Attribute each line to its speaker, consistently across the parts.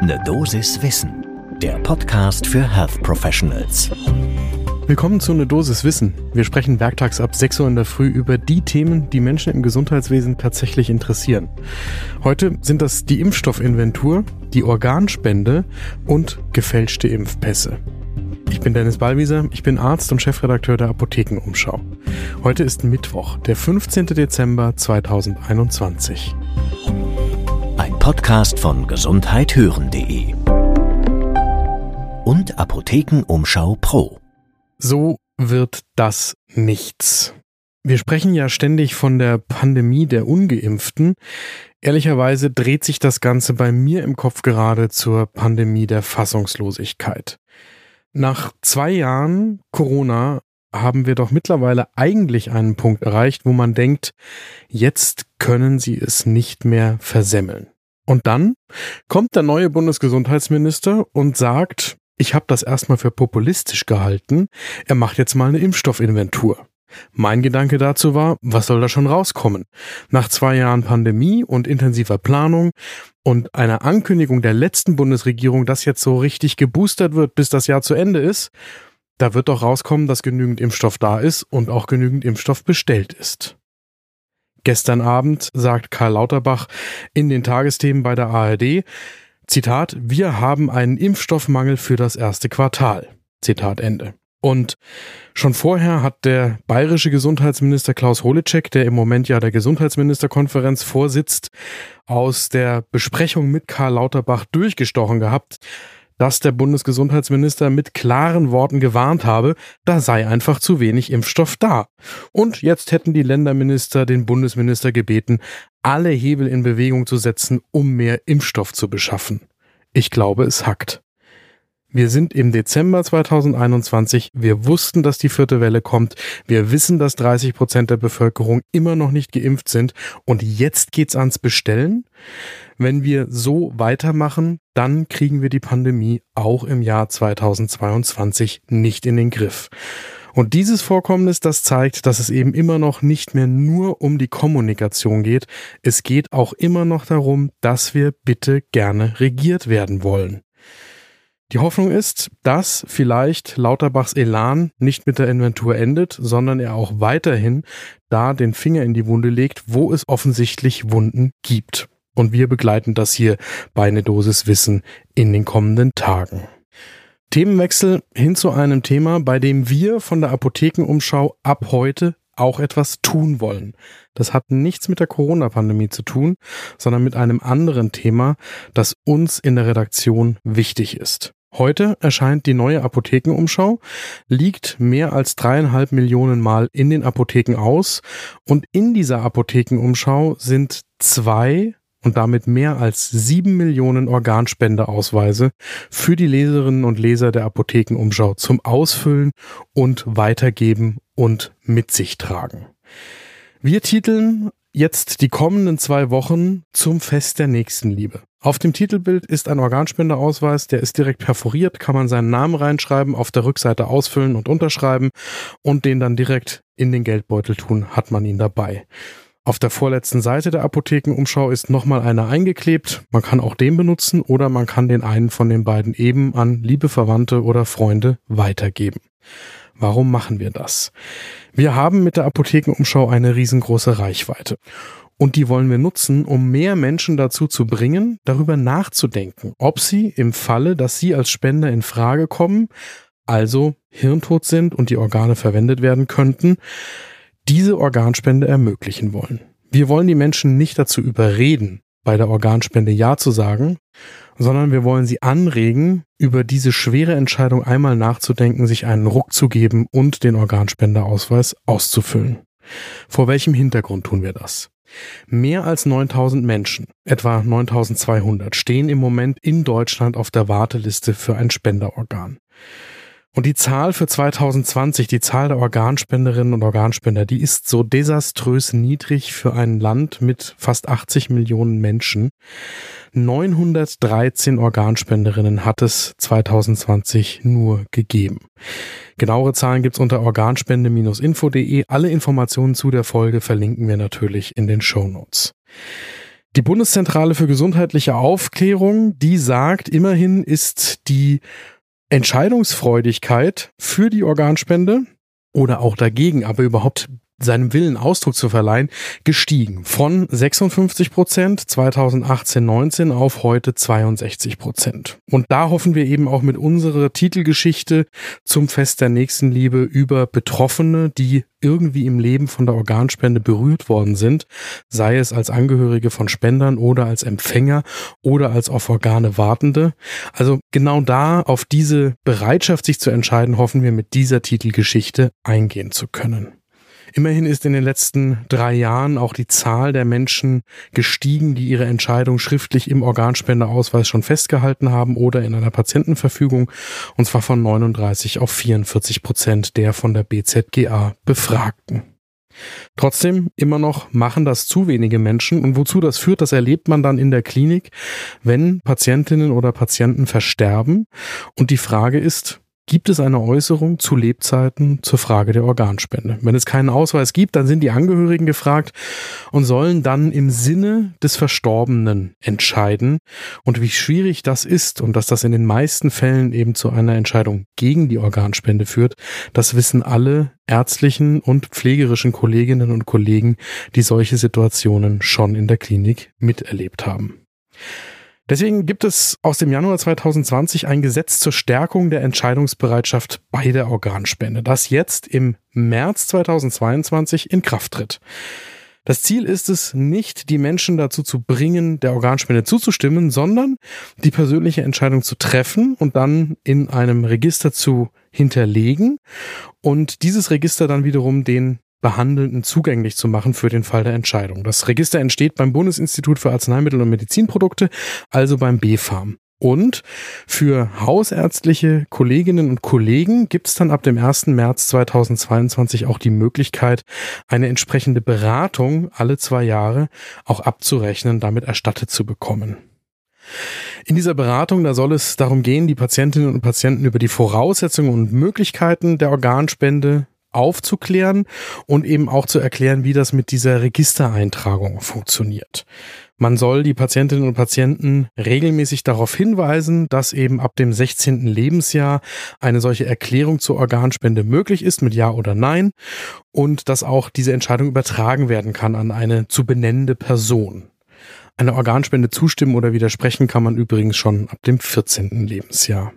Speaker 1: Ne Dosis Wissen, der Podcast für Health Professionals.
Speaker 2: Willkommen zu Ne Dosis Wissen. Wir sprechen werktags ab 6 Uhr in der Früh über die Themen, die Menschen im Gesundheitswesen tatsächlich interessieren. Heute sind das die Impfstoffinventur, die Organspende und gefälschte Impfpässe. Ich bin Dennis Ballwieser, ich bin Arzt und Chefredakteur der Apothekenumschau. Heute ist Mittwoch, der 15. Dezember 2021.
Speaker 1: Podcast von gesundheithören.de und Apothekenumschau Pro.
Speaker 2: So wird das nichts. Wir sprechen ja ständig von der Pandemie der ungeimpften. Ehrlicherweise dreht sich das Ganze bei mir im Kopf gerade zur Pandemie der Fassungslosigkeit. Nach zwei Jahren Corona haben wir doch mittlerweile eigentlich einen Punkt erreicht, wo man denkt, jetzt können sie es nicht mehr versemmeln. Und dann kommt der neue Bundesgesundheitsminister und sagt, ich habe das erstmal für populistisch gehalten, er macht jetzt mal eine Impfstoffinventur. Mein Gedanke dazu war, was soll da schon rauskommen? Nach zwei Jahren Pandemie und intensiver Planung und einer Ankündigung der letzten Bundesregierung, dass jetzt so richtig geboostert wird, bis das Jahr zu Ende ist, da wird doch rauskommen, dass genügend Impfstoff da ist und auch genügend Impfstoff bestellt ist. Gestern Abend sagt Karl Lauterbach in den Tagesthemen bei der ARD, Zitat, wir haben einen Impfstoffmangel für das erste Quartal. Zitat Ende. Und schon vorher hat der bayerische Gesundheitsminister Klaus Holecek, der im Moment ja der Gesundheitsministerkonferenz vorsitzt, aus der Besprechung mit Karl Lauterbach durchgestochen gehabt, dass der Bundesgesundheitsminister mit klaren Worten gewarnt habe, da sei einfach zu wenig Impfstoff da. Und jetzt hätten die Länderminister den Bundesminister gebeten, alle Hebel in Bewegung zu setzen, um mehr Impfstoff zu beschaffen. Ich glaube, es hackt. Wir sind im Dezember 2021. Wir wussten, dass die vierte Welle kommt. Wir wissen, dass 30 Prozent der Bevölkerung immer noch nicht geimpft sind. Und jetzt geht's ans Bestellen. Wenn wir so weitermachen, dann kriegen wir die Pandemie auch im Jahr 2022 nicht in den Griff. Und dieses Vorkommnis, das zeigt, dass es eben immer noch nicht mehr nur um die Kommunikation geht. Es geht auch immer noch darum, dass wir bitte gerne regiert werden wollen. Die Hoffnung ist, dass vielleicht Lauterbachs Elan nicht mit der Inventur endet, sondern er auch weiterhin da den Finger in die Wunde legt, wo es offensichtlich Wunden gibt. Und wir begleiten das hier bei eine Dosis Wissen in den kommenden Tagen. Themenwechsel hin zu einem Thema, bei dem wir von der Apothekenumschau ab heute auch etwas tun wollen. Das hat nichts mit der Corona-Pandemie zu tun, sondern mit einem anderen Thema, das uns in der Redaktion wichtig ist. Heute erscheint die neue Apothekenumschau, liegt mehr als dreieinhalb Millionen Mal in den Apotheken aus und in dieser Apothekenumschau sind zwei und damit mehr als sieben Millionen Organspendeausweise für die Leserinnen und Leser der Apothekenumschau zum Ausfüllen und Weitergeben und mit sich tragen. Wir titeln jetzt die kommenden zwei Wochen zum Fest der Nächstenliebe. Auf dem Titelbild ist ein Organspendeausweis, der ist direkt perforiert, kann man seinen Namen reinschreiben, auf der Rückseite ausfüllen und unterschreiben und den dann direkt in den Geldbeutel tun, hat man ihn dabei. Auf der vorletzten Seite der Apothekenumschau ist nochmal einer eingeklebt. Man kann auch den benutzen oder man kann den einen von den beiden eben an liebe Verwandte oder Freunde weitergeben. Warum machen wir das? Wir haben mit der Apothekenumschau eine riesengroße Reichweite. Und die wollen wir nutzen, um mehr Menschen dazu zu bringen, darüber nachzudenken, ob sie im Falle, dass sie als Spender in Frage kommen, also hirntot sind und die Organe verwendet werden könnten, diese Organspende ermöglichen wollen. Wir wollen die Menschen nicht dazu überreden, bei der Organspende Ja zu sagen, sondern wir wollen sie anregen, über diese schwere Entscheidung einmal nachzudenken, sich einen Ruck zu geben und den Organspendeausweis auszufüllen. Vor welchem Hintergrund tun wir das? Mehr als 9000 Menschen, etwa 9200, stehen im Moment in Deutschland auf der Warteliste für ein Spenderorgan. Und die Zahl für 2020, die Zahl der Organspenderinnen und Organspender, die ist so desaströs niedrig für ein Land mit fast 80 Millionen Menschen. 913 Organspenderinnen hat es 2020 nur gegeben. Genauere Zahlen gibt's unter organspende-info.de. Alle Informationen zu der Folge verlinken wir natürlich in den Show Notes. Die Bundeszentrale für gesundheitliche Aufklärung, die sagt, immerhin ist die Entscheidungsfreudigkeit für die Organspende oder auch dagegen, aber überhaupt seinem Willen Ausdruck zu verleihen, gestiegen von 56 Prozent 2018-19 auf heute 62 Prozent. Und da hoffen wir eben auch mit unserer Titelgeschichte zum Fest der Nächstenliebe über Betroffene, die irgendwie im Leben von der Organspende berührt worden sind, sei es als Angehörige von Spendern oder als Empfänger oder als auf Organe Wartende. Also genau da auf diese Bereitschaft, sich zu entscheiden, hoffen wir mit dieser Titelgeschichte eingehen zu können. Immerhin ist in den letzten drei Jahren auch die Zahl der Menschen gestiegen, die ihre Entscheidung schriftlich im Organspendeausweis schon festgehalten haben oder in einer Patientenverfügung, und zwar von 39 auf 44 Prozent der von der BZGA Befragten. Trotzdem immer noch machen das zu wenige Menschen und wozu das führt, das erlebt man dann in der Klinik, wenn Patientinnen oder Patienten versterben und die Frage ist, gibt es eine Äußerung zu Lebzeiten zur Frage der Organspende. Wenn es keinen Ausweis gibt, dann sind die Angehörigen gefragt und sollen dann im Sinne des Verstorbenen entscheiden. Und wie schwierig das ist und dass das in den meisten Fällen eben zu einer Entscheidung gegen die Organspende führt, das wissen alle ärztlichen und pflegerischen Kolleginnen und Kollegen, die solche Situationen schon in der Klinik miterlebt haben. Deswegen gibt es aus dem Januar 2020 ein Gesetz zur Stärkung der Entscheidungsbereitschaft bei der Organspende, das jetzt im März 2022 in Kraft tritt. Das Ziel ist es nicht, die Menschen dazu zu bringen, der Organspende zuzustimmen, sondern die persönliche Entscheidung zu treffen und dann in einem Register zu hinterlegen und dieses Register dann wiederum den Behandelnden zugänglich zu machen für den Fall der Entscheidung. Das Register entsteht beim Bundesinstitut für Arzneimittel und Medizinprodukte, also beim BfArM. Und für hausärztliche Kolleginnen und Kollegen gibt es dann ab dem 1. März 2022 auch die Möglichkeit, eine entsprechende Beratung alle zwei Jahre auch abzurechnen, damit erstattet zu bekommen. In dieser Beratung, da soll es darum gehen, die Patientinnen und Patienten über die Voraussetzungen und Möglichkeiten der Organspende aufzuklären und eben auch zu erklären, wie das mit dieser Registereintragung funktioniert. Man soll die Patientinnen und Patienten regelmäßig darauf hinweisen, dass eben ab dem 16. Lebensjahr eine solche Erklärung zur Organspende möglich ist mit Ja oder Nein und dass auch diese Entscheidung übertragen werden kann an eine zu benennende Person. Eine Organspende zustimmen oder widersprechen kann man übrigens schon ab dem 14. Lebensjahr.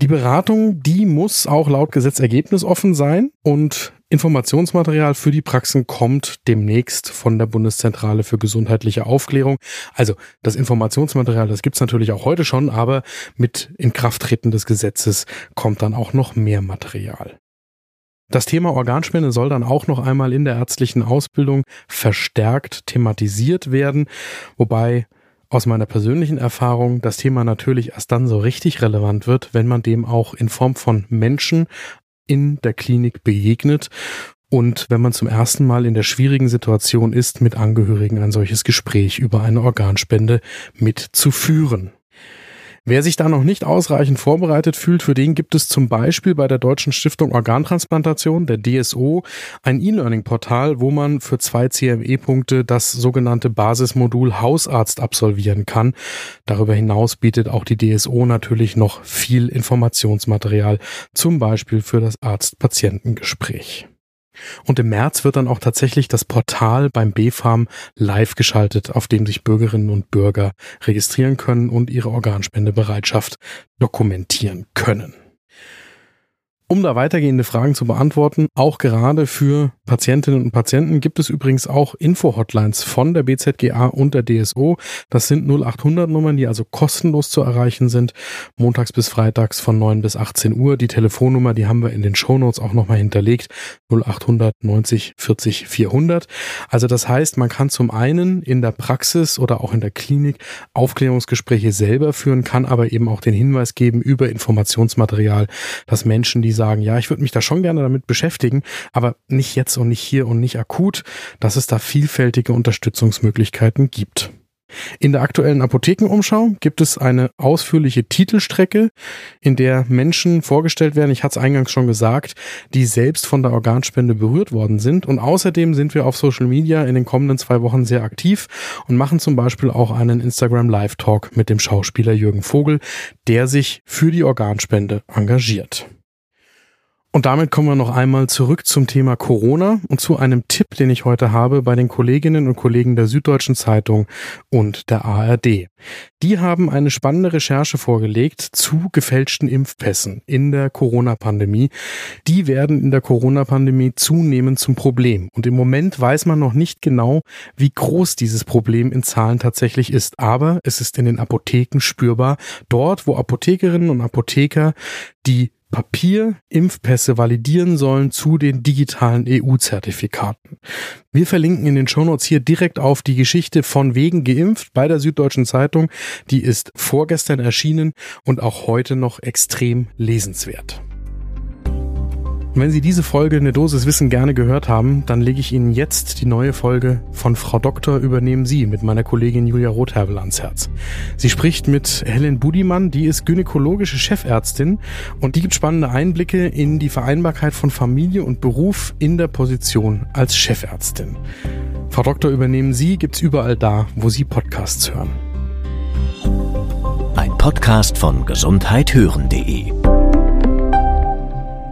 Speaker 2: Die Beratung, die muss auch laut Gesetz ergebnisoffen sein und Informationsmaterial für die Praxen kommt demnächst von der Bundeszentrale für gesundheitliche Aufklärung. Also das Informationsmaterial, das gibt's natürlich auch heute schon, aber mit Inkrafttreten des Gesetzes kommt dann auch noch mehr Material. Das Thema Organspende soll dann auch noch einmal in der ärztlichen Ausbildung verstärkt thematisiert werden, wobei aus meiner persönlichen Erfahrung das Thema natürlich erst dann so richtig relevant wird, wenn man dem auch in Form von Menschen in der Klinik begegnet und wenn man zum ersten Mal in der schwierigen Situation ist, mit Angehörigen ein solches Gespräch über eine Organspende mitzuführen. Wer sich da noch nicht ausreichend vorbereitet fühlt, für den gibt es zum Beispiel bei der Deutschen Stiftung Organtransplantation, der DSO, ein E-Learning-Portal, wo man für zwei CME-Punkte das sogenannte Basismodul Hausarzt absolvieren kann. Darüber hinaus bietet auch die DSO natürlich noch viel Informationsmaterial, zum Beispiel für das Arzt-Patientengespräch. Und im März wird dann auch tatsächlich das Portal beim BfArM live geschaltet, auf dem sich Bürgerinnen und Bürger registrieren können und ihre Organspendebereitschaft dokumentieren können. Um da weitergehende Fragen zu beantworten, auch gerade für Patientinnen und Patienten gibt es übrigens auch Info-Hotlines von der BZGA und der DSO. Das sind 0800 Nummern, die also kostenlos zu erreichen sind, montags bis freitags von 9 bis 18 Uhr. Die Telefonnummer, die haben wir in den Shownotes auch nochmal hinterlegt, 0800 90 40 400. Also das heißt, man kann zum einen in der Praxis oder auch in der Klinik Aufklärungsgespräche selber führen, kann aber eben auch den Hinweis geben über Informationsmaterial, dass Menschen, die sagen, ja, ich würde mich da schon gerne damit beschäftigen, aber nicht jetzt und nicht hier und nicht akut, dass es da vielfältige Unterstützungsmöglichkeiten gibt. In der aktuellen Apothekenumschau gibt es eine ausführliche Titelstrecke, in der Menschen vorgestellt werden, ich hatte es eingangs schon gesagt, die selbst von der Organspende berührt worden sind. Und außerdem sind wir auf Social Media in den kommenden zwei Wochen sehr aktiv und machen zum Beispiel auch einen Instagram Live Talk mit dem Schauspieler Jürgen Vogel, der sich für die Organspende engagiert. Und damit kommen wir noch einmal zurück zum Thema Corona und zu einem Tipp, den ich heute habe bei den Kolleginnen und Kollegen der Süddeutschen Zeitung und der ARD. Die haben eine spannende Recherche vorgelegt zu gefälschten Impfpässen in der Corona-Pandemie. Die werden in der Corona-Pandemie zunehmend zum Problem. Und im Moment weiß man noch nicht genau, wie groß dieses Problem in Zahlen tatsächlich ist. Aber es ist in den Apotheken spürbar. Dort, wo Apothekerinnen und Apotheker die Papier-Impfpässe validieren sollen zu den digitalen EU-Zertifikaten. Wir verlinken in den Shownotes hier direkt auf die Geschichte von wegen geimpft bei der Süddeutschen Zeitung. Die ist vorgestern erschienen und auch heute noch extrem lesenswert. Und wenn Sie diese Folge eine Dosis Wissen gerne gehört haben, dann lege ich Ihnen jetzt die neue Folge von Frau Doktor übernehmen Sie mit meiner Kollegin Julia Rotherbel ans Herz. Sie spricht mit Helen Budimann, die ist gynäkologische Chefärztin und die gibt spannende Einblicke in die Vereinbarkeit von Familie und Beruf in der Position als Chefärztin. Frau Doktor übernehmen Sie gibt's überall da, wo Sie Podcasts hören.
Speaker 1: Ein Podcast von gesundheithören.de